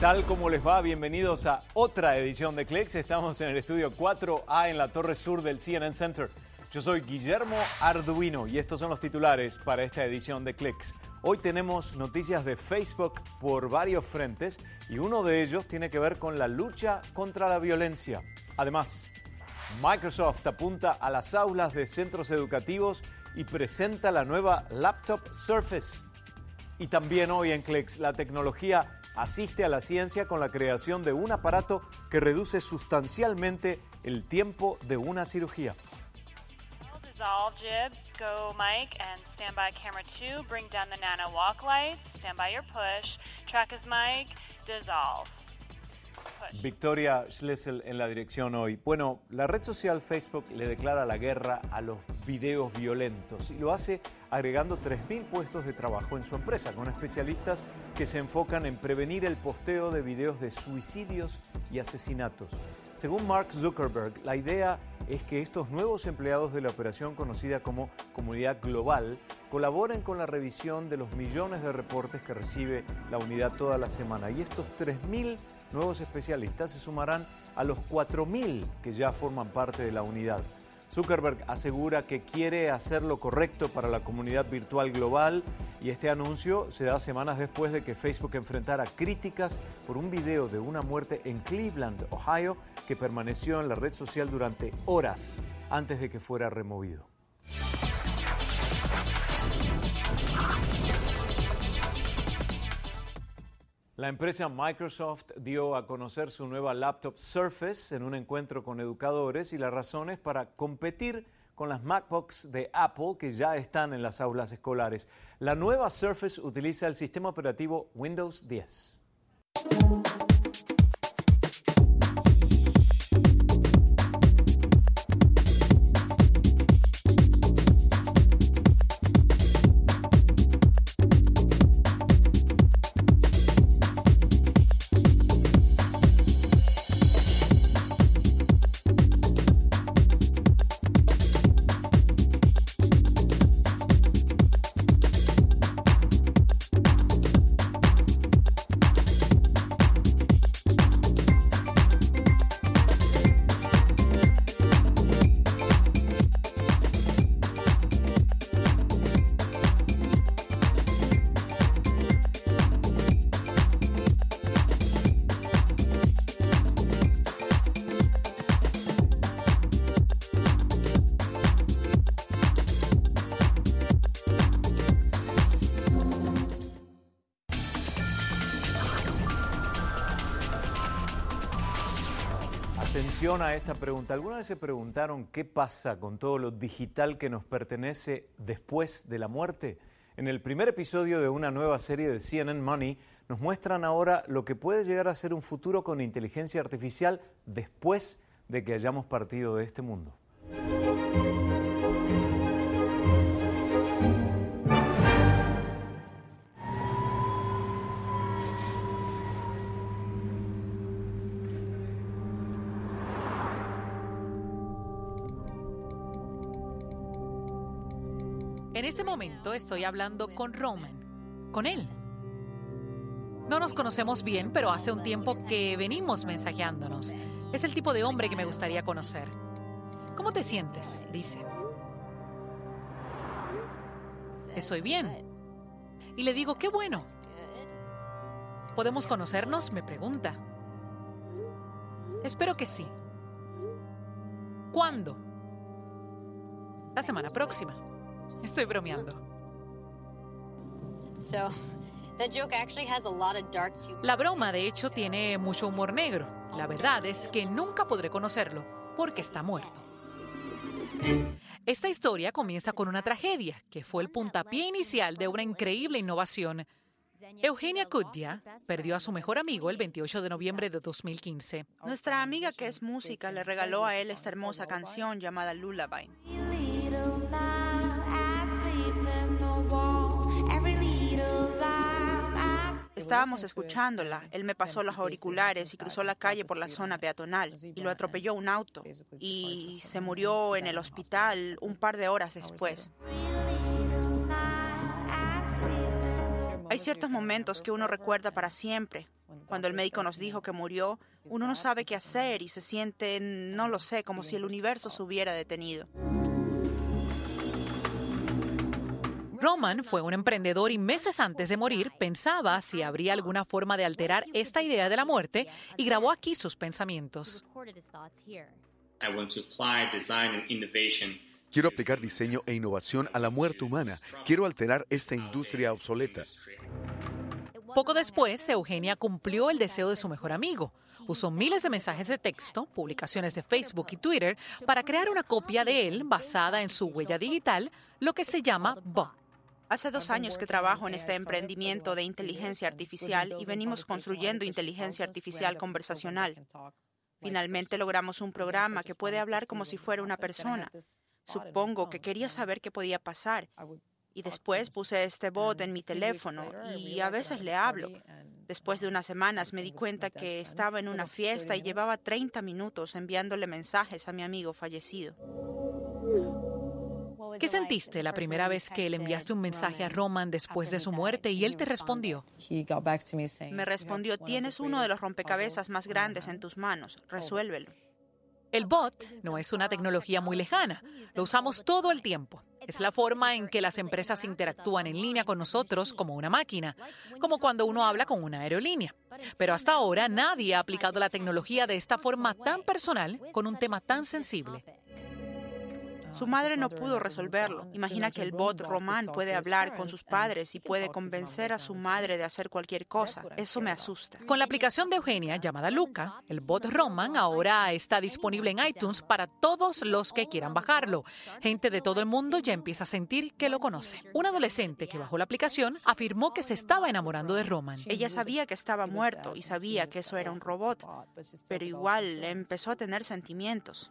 tal? ¿Cómo les va? Bienvenidos a otra edición de Clicks. Estamos en el estudio 4A en la torre sur del CNN Center. Yo soy Guillermo Arduino y estos son los titulares para esta edición de Clicks. Hoy tenemos noticias de Facebook por varios frentes y uno de ellos tiene que ver con la lucha contra la violencia. Además, Microsoft apunta a las aulas de centros educativos y presenta la nueva laptop Surface. Y también hoy en Clicks, la tecnología asiste a la ciencia con la creación de un aparato que reduce sustancialmente el tiempo de una cirugía. Dissolve Victoria Schlesel en la dirección hoy. Bueno, la red social Facebook le declara la guerra a los videos violentos y lo hace agregando 3.000 puestos de trabajo en su empresa con especialistas que se enfocan en prevenir el posteo de videos de suicidios y asesinatos. Según Mark Zuckerberg, la idea es que estos nuevos empleados de la operación conocida como Comunidad Global colaboren con la revisión de los millones de reportes que recibe la unidad toda la semana. Y estos 3.000 nuevos especialistas se sumarán a los 4.000 que ya forman parte de la unidad. Zuckerberg asegura que quiere hacer lo correcto para la comunidad virtual global y este anuncio se da semanas después de que Facebook enfrentara críticas por un video de una muerte en Cleveland, Ohio, que permaneció en la red social durante horas antes de que fuera removido. La empresa Microsoft dio a conocer su nueva laptop Surface en un encuentro con educadores y las razones para competir con las MacBooks de Apple que ya están en las aulas escolares. La nueva Surface utiliza el sistema operativo Windows 10. Atención a esta pregunta. ¿Alguna vez se preguntaron qué pasa con todo lo digital que nos pertenece después de la muerte? En el primer episodio de una nueva serie de CNN Money nos muestran ahora lo que puede llegar a ser un futuro con inteligencia artificial después de que hayamos partido de este mundo. En este momento estoy hablando con Roman, con él. No nos conocemos bien, pero hace un tiempo que venimos mensajeándonos. Es el tipo de hombre que me gustaría conocer. ¿Cómo te sientes? Dice. Estoy bien. Y le digo, qué bueno. ¿Podemos conocernos? Me pregunta. Espero que sí. ¿Cuándo? La semana próxima. Estoy bromeando. La broma, de hecho, tiene mucho humor negro. La verdad es que nunca podré conocerlo porque está muerto. Esta historia comienza con una tragedia que fue el puntapié inicial de una increíble innovación. Eugenia Kudya perdió a su mejor amigo el 28 de noviembre de 2015. Nuestra amiga que es música le regaló a él esta hermosa canción llamada Lullaby. Estábamos escuchándola. Él me pasó los auriculares y cruzó la calle por la zona peatonal y lo atropelló un auto y se murió en el hospital un par de horas después. Hay ciertos momentos que uno recuerda para siempre. Cuando el médico nos dijo que murió, uno no sabe qué hacer y se siente, no lo sé, como si el universo se hubiera detenido. Roman fue un emprendedor y meses antes de morir pensaba si habría alguna forma de alterar esta idea de la muerte y grabó aquí sus pensamientos. Quiero aplicar diseño e innovación a la muerte humana. Quiero alterar esta industria obsoleta. Poco después, Eugenia cumplió el deseo de su mejor amigo. Usó miles de mensajes de texto, publicaciones de Facebook y Twitter para crear una copia de él basada en su huella digital, lo que se llama Bot. Hace dos años que trabajo en este emprendimiento de inteligencia artificial y venimos construyendo inteligencia artificial conversacional. Finalmente logramos un programa que puede hablar como si fuera una persona. Supongo que quería saber qué podía pasar. Y después puse este bot en mi teléfono y a veces le hablo. Después de unas semanas me di cuenta que estaba en una fiesta y llevaba 30 minutos enviándole mensajes a mi amigo fallecido. ¿Qué sentiste la primera vez que le enviaste un mensaje a Roman después de su muerte y él te respondió? Me respondió, tienes uno de los rompecabezas más grandes en tus manos, resuélvelo. El bot no es una tecnología muy lejana, lo usamos todo el tiempo. Es la forma en que las empresas interactúan en línea con nosotros como una máquina, como cuando uno habla con una aerolínea. Pero hasta ahora nadie ha aplicado la tecnología de esta forma tan personal con un tema tan sensible. Su madre no pudo resolverlo. Imagina que el bot Román puede hablar con sus padres y puede convencer a su madre de hacer cualquier cosa. Eso me asusta. Con la aplicación de Eugenia llamada Luca, el bot Roman ahora está disponible en iTunes para todos los que quieran bajarlo. Gente de todo el mundo ya empieza a sentir que lo conoce. Un adolescente que bajó la aplicación afirmó que se estaba enamorando de Roman. Ella sabía que estaba muerto y sabía que eso era un robot, pero igual empezó a tener sentimientos.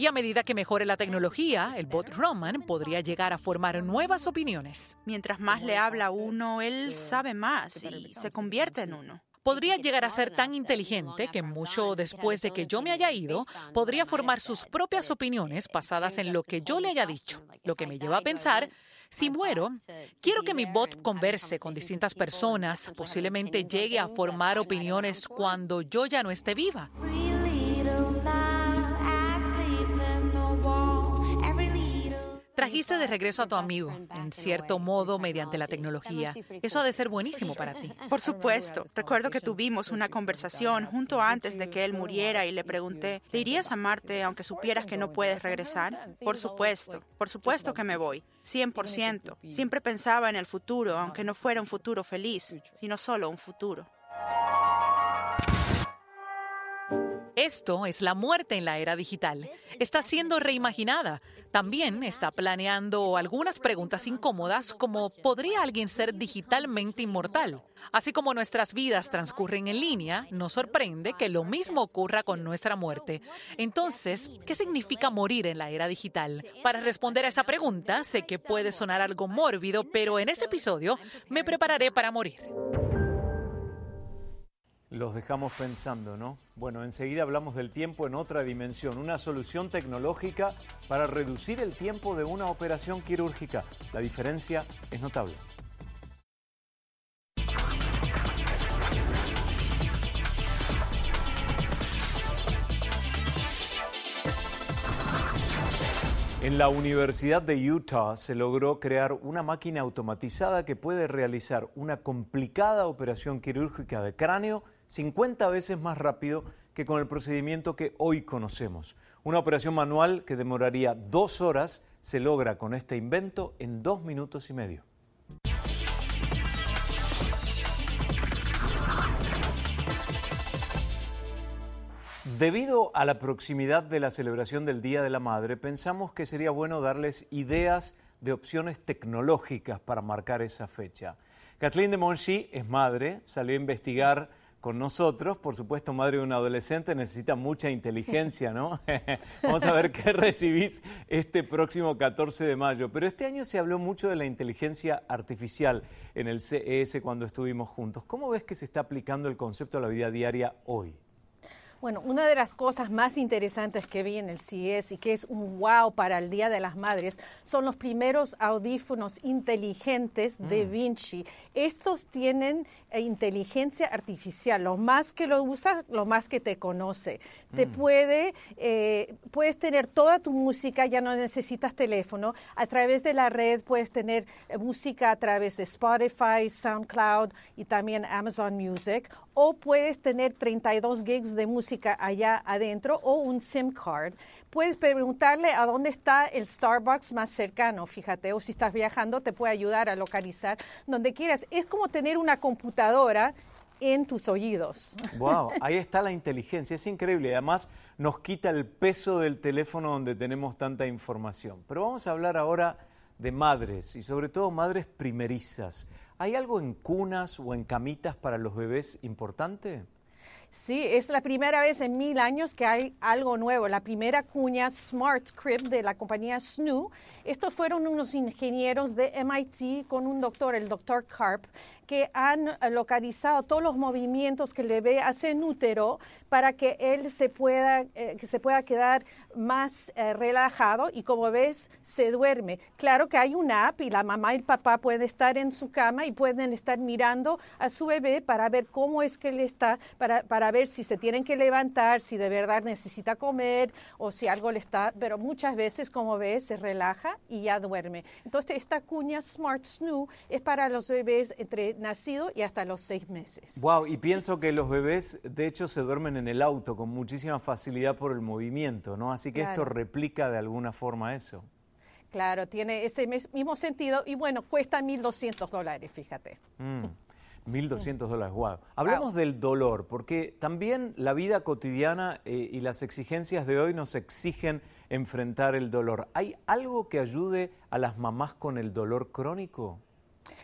Y a medida que mejore la tecnología, el bot Roman podría llegar a formar nuevas opiniones. Mientras más le habla a uno, él sabe más y se convierte en uno. Podría llegar a ser tan inteligente que mucho después de que yo me haya ido, podría formar sus propias opiniones basadas en lo que yo le haya dicho, lo que me lleva a pensar si muero, quiero que mi bot converse con distintas personas, posiblemente llegue a formar opiniones cuando yo ya no esté viva. Trajiste de regreso a tu amigo, en cierto modo, mediante la tecnología. Eso ha de ser buenísimo para ti. Por supuesto. Recuerdo que tuvimos una conversación junto antes de que él muriera y le pregunté, ¿te irías a Marte aunque supieras que no puedes regresar? Por supuesto, por supuesto que me voy. 100%. Siempre pensaba en el futuro, aunque no fuera un futuro feliz, sino solo un futuro. Esto es la muerte en la era digital. Está siendo reimaginada. También está planeando algunas preguntas incómodas como ¿podría alguien ser digitalmente inmortal? Así como nuestras vidas transcurren en línea, nos sorprende que lo mismo ocurra con nuestra muerte. Entonces, ¿qué significa morir en la era digital? Para responder a esa pregunta, sé que puede sonar algo mórbido, pero en este episodio me prepararé para morir. Los dejamos pensando, ¿no? Bueno, enseguida hablamos del tiempo en otra dimensión, una solución tecnológica para reducir el tiempo de una operación quirúrgica. La diferencia es notable. En la Universidad de Utah se logró crear una máquina automatizada que puede realizar una complicada operación quirúrgica de cráneo 50 veces más rápido que con el procedimiento que hoy conocemos. Una operación manual que demoraría dos horas se logra con este invento en dos minutos y medio. Debido a la proximidad de la celebración del Día de la Madre, pensamos que sería bueno darles ideas de opciones tecnológicas para marcar esa fecha. Kathleen de Monchi es madre, salió a investigar con nosotros. Por supuesto, madre de un adolescente necesita mucha inteligencia, ¿no? Vamos a ver qué recibís este próximo 14 de mayo. Pero este año se habló mucho de la inteligencia artificial en el CES cuando estuvimos juntos. ¿Cómo ves que se está aplicando el concepto a la vida diaria hoy? Bueno, una de las cosas más interesantes que vi en el CES y que es un wow para el Día de las Madres son los primeros audífonos inteligentes de Mm. Vinci. Estos tienen eh, inteligencia artificial. Lo más que lo usas, lo más que te conoce. Te Mm. puede, eh, puedes tener toda tu música, ya no necesitas teléfono. A través de la red puedes tener eh, música a través de Spotify, SoundCloud y también Amazon Music. O puedes tener 32 gigs de música allá adentro o un SIM card. Puedes preguntarle a dónde está el Starbucks más cercano, fíjate, o si estás viajando te puede ayudar a localizar donde quieras. Es como tener una computadora en tus oídos. Wow, ahí está la inteligencia, es increíble. Además, nos quita el peso del teléfono donde tenemos tanta información. Pero vamos a hablar ahora de madres y sobre todo madres primerizas. ¿Hay algo en cunas o en camitas para los bebés importante? Sí, es la primera vez en mil años que hay algo nuevo. La primera cuña Smart Crib de la compañía Snoo. Estos fueron unos ingenieros de MIT con un doctor, el doctor Karp, que han eh, localizado todos los movimientos que el bebé hace en útero para que él se pueda, eh, que se pueda quedar más eh, relajado y como ves se duerme. Claro que hay una app y la mamá y el papá pueden estar en su cama y pueden estar mirando a su bebé para ver cómo es que él está, para, para ver si se tienen que levantar, si de verdad necesita comer o si algo le está, pero muchas veces como ves se relaja y ya duerme. Entonces esta cuña Smart Snoo es para los bebés entre nacido y hasta los seis meses. Wow, y pienso que los bebés de hecho se duermen en el auto con muchísima facilidad por el movimiento, ¿no? Así que esto replica de alguna forma eso. Claro, tiene ese mismo sentido y bueno, cuesta 1.200 dólares, fíjate. Mm, 1.200 dólares, wow. Hablemos del dolor, porque también la vida cotidiana eh, y las exigencias de hoy nos exigen enfrentar el dolor. ¿Hay algo que ayude a las mamás con el dolor crónico?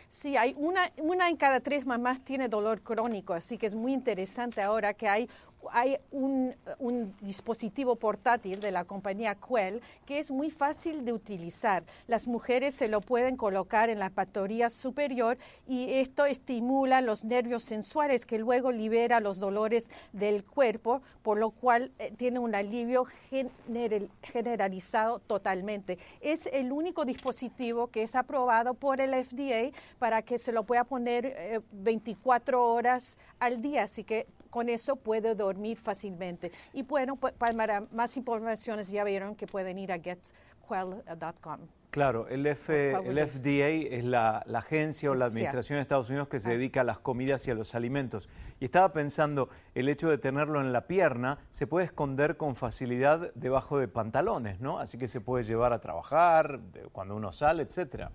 Sí, hay una, una en cada tres mamás tiene dolor crónico, así que es muy interesante ahora que hay, hay un, dispositivo portátil de la compañía Quell que es muy fácil de utilizar. Las mujeres se lo pueden colocar en la patoría superior y esto estimula los nervios sensuales que luego libera los dolores del cuerpo, por lo cual eh, tiene un alivio general- generalizado totalmente. Es el único dispositivo que es aprobado por el FDA para que se lo pueda poner eh, 24 horas al día, así que con eso puede dormir fácilmente. Y bueno, pa- para más informaciones ya vieron que pueden ir a getquell.com. Claro, el, F- el. FDA es la, la agencia o la administración de Estados Unidos que se Ah. dedica a las comidas y a los alimentos. Y estaba pensando, el hecho de tenerlo en la pierna se puede esconder con facilidad debajo de pantalones, ¿no? Así que se puede llevar a trabajar cuando uno sale, etcétera.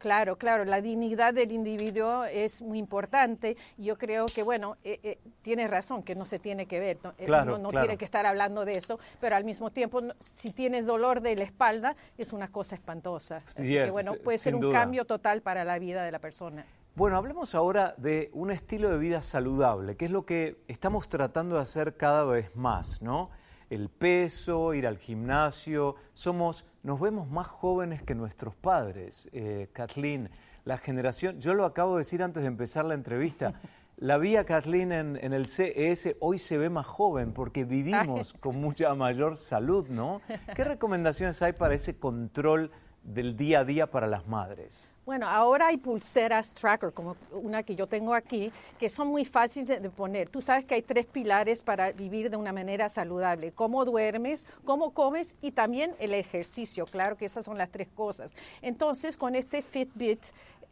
Claro, claro, la dignidad del individuo es muy importante. Yo creo que, bueno, eh, eh, tienes razón, que no se tiene que ver, no, Eh, Claro, no claro. tiene que estar hablando de eso, pero al mismo tiempo, no- si tienes dolor de la espalda, es una cosa espantosa. Así Sí, que, bueno, puede ser un duda. cambio total para la vida de la persona. Bueno, hablemos ahora de un estilo de vida saludable, que es lo que estamos tratando de hacer cada vez más, ¿no? El peso, ir al gimnasio, somos, nos vemos más jóvenes que nuestros padres. Eh, Kathleen, la generación, yo lo acabo de decir antes de empezar la entrevista, la vi a Kathleen en, en el CES, hoy se ve más joven porque vivimos con mucha mayor salud, ¿no? ¿Qué recomendaciones hay para ese control del día a día para las madres? Bueno, ahora hay pulseras tracker, como una que yo tengo aquí, que son muy fáciles de- poner. Tú sabes que hay tres pilares para vivir de una manera saludable. Cómo duermes, cómo comes y también el ejercicio. Claro que esas son las tres cosas. Entonces, con este Fitbit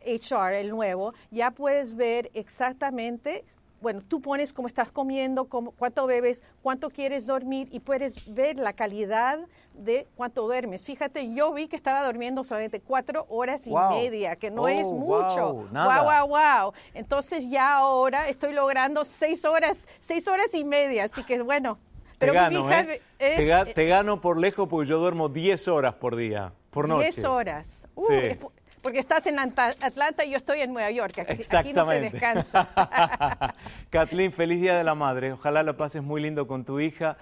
HR, el nuevo, ya puedes ver exactamente bueno, tú pones cómo estás comiendo, cómo- cuánto bebes, cuánto quieres dormir y puedes ver la calidad de cuánto duermes. Fíjate, yo vi que estaba durmiendo solamente cuatro horas y Wow. media, que no Oh, es mucho. wow, nada. wow, wow, wow. Entonces ya ahora estoy logrando seis horas, seis horas y media, así que bueno. Pero te mi gano, hija ¿eh? es te, ga- te gano por lejos porque yo duermo 10 horas por día, por noche. 10 horas. Uh, Sí. Porque estás en Anta- Atlanta y yo estoy en Nueva York. Aquí, aquí no se Exactamente. descansa. Kathleen, feliz Día de la Madre. Ojalá la pases muy lindo con tu hija.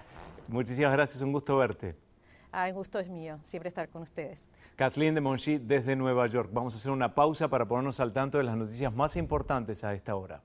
Muchísimas gracias, un gusto verte. Ay, gusto es mío, siempre estar con ustedes. Kathleen de Monchi desde Nueva York. Vamos a hacer una pausa para ponernos al tanto de las noticias más importantes a esta hora.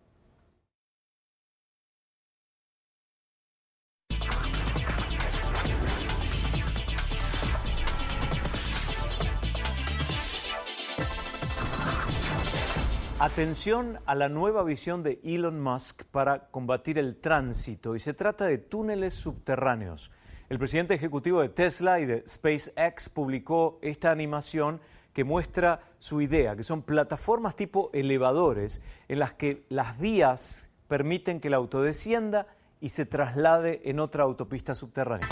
Atención a la nueva visión de Elon Musk para combatir el tránsito y se trata de túneles subterráneos. El presidente ejecutivo de Tesla y de SpaceX publicó esta animación que muestra su idea, que son plataformas tipo elevadores en las que las vías permiten que el auto descienda y se traslade en otra autopista subterránea.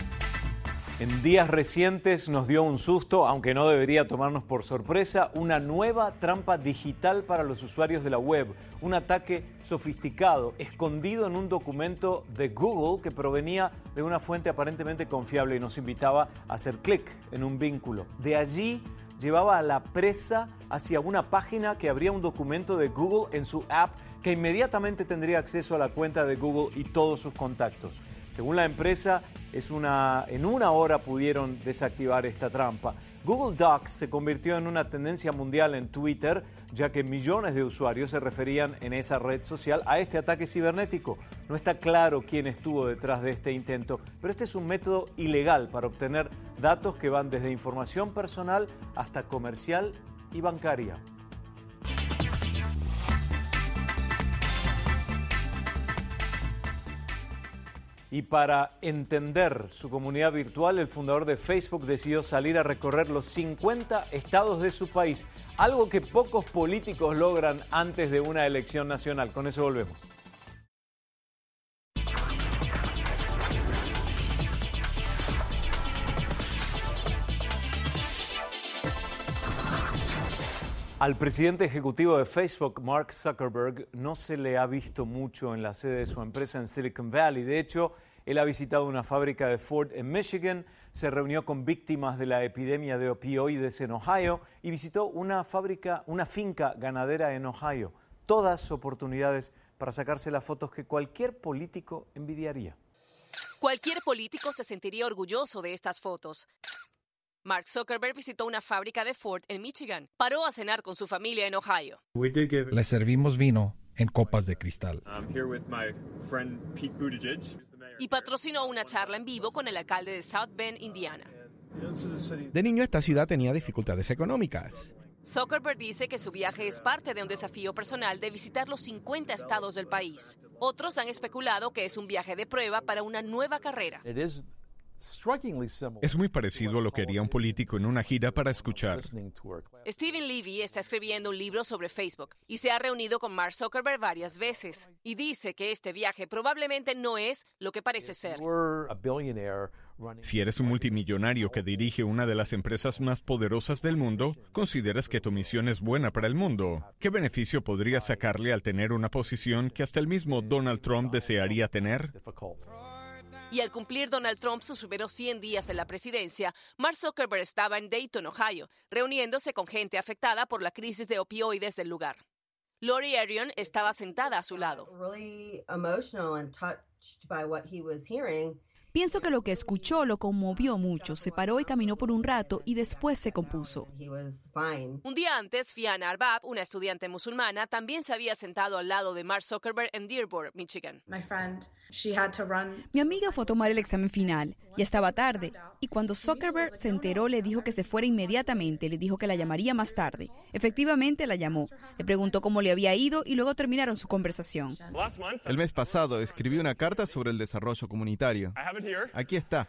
En días recientes nos dio un susto, aunque no debería tomarnos por sorpresa, una nueva trampa digital para los usuarios de la web, un ataque sofisticado, escondido en un documento de Google que provenía de una fuente aparentemente confiable y nos invitaba a hacer clic en un vínculo. De allí llevaba a la presa hacia una página que abría un documento de Google en su app que inmediatamente tendría acceso a la cuenta de Google y todos sus contactos. Según la empresa, es una, en una hora pudieron desactivar esta trampa. Google Docs se convirtió en una tendencia mundial en Twitter, ya que millones de usuarios se referían en esa red social a este ataque cibernético. No está claro quién estuvo detrás de este intento, pero este es un método ilegal para obtener datos que van desde información personal hasta comercial y bancaria. Y para entender su comunidad virtual, el fundador de Facebook decidió salir a recorrer los 50 estados de su país, algo que pocos políticos logran antes de una elección nacional. Con eso volvemos. Al presidente ejecutivo de Facebook, Mark Zuckerberg, no se le ha visto mucho en la sede de su empresa en Silicon Valley. De hecho, él ha visitado una fábrica de Ford en Michigan, se reunió con víctimas de la epidemia de opioides en Ohio y visitó una fábrica, una finca ganadera en Ohio. Todas oportunidades para sacarse las fotos que cualquier político envidiaría. Cualquier político se sentiría orgulloso de estas fotos. Mark Zuckerberg visitó una fábrica de Ford en Michigan. Paró a cenar con su familia en Ohio. Le servimos vino en copas de cristal. Y patrocinó una charla en vivo con el alcalde de South Bend, Indiana. De niño esta ciudad tenía dificultades económicas. Zuckerberg dice que su viaje es parte de un desafío personal de visitar los 50 estados del país. Otros han especulado que es un viaje de prueba para una nueva carrera. Es muy parecido a lo que haría un político en una gira para escuchar. Stephen Levy está escribiendo un libro sobre Facebook y se ha reunido con Mark Zuckerberg varias veces y dice que este viaje probablemente no es lo que parece ser. Si eres un multimillonario que dirige una de las empresas más poderosas del mundo, consideras que tu misión es buena para el mundo. ¿Qué beneficio podrías sacarle al tener una posición que hasta el mismo Donald Trump desearía tener? Y al cumplir Donald Trump sus primeros 100 días en la presidencia, Mark Zuckerberg estaba en Dayton, Ohio, reuniéndose con gente afectada por la crisis de opioides del lugar. Lori Arion estaba sentada a su lado. Pienso que lo que escuchó lo conmovió mucho. Se paró y caminó por un rato y después se compuso. Un día antes, Fiana Arbab, una estudiante musulmana, también se había sentado al lado de Mark Zuckerberg en Dearborn, Michigan. Mi amiga fue a tomar el examen final. Ya estaba tarde. Y cuando Zuckerberg se enteró, le dijo que se fuera inmediatamente. Le dijo que la llamaría más tarde. Efectivamente, la llamó. Le preguntó cómo le había ido y luego terminaron su conversación. El mes pasado escribí una carta sobre el desarrollo comunitario. Aquí está.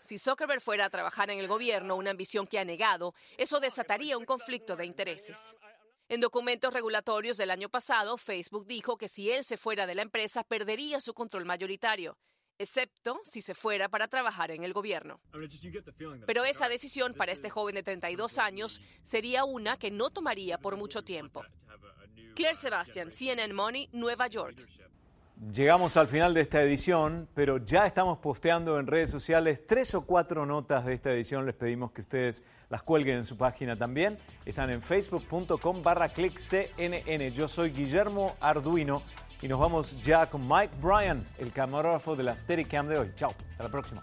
Si Zuckerberg fuera a trabajar en el gobierno, una ambición que ha negado, eso desataría un conflicto de intereses. En documentos regulatorios del año pasado, Facebook dijo que si él se fuera de la empresa, perdería su control mayoritario, excepto si se fuera para trabajar en el gobierno. Pero esa decisión para este joven de 32 años sería una que no tomaría por mucho tiempo. Claire Sebastian, CNN Money, Nueva York. Llegamos al final de esta edición, pero ya estamos posteando en redes sociales tres o cuatro notas de esta edición. Les pedimos que ustedes las cuelguen en su página también. Están en facebook.com barra clickcnn. Yo soy Guillermo Arduino y nos vamos ya con Mike Bryan, el camarógrafo de la Steadicam de hoy. Chao, hasta la próxima.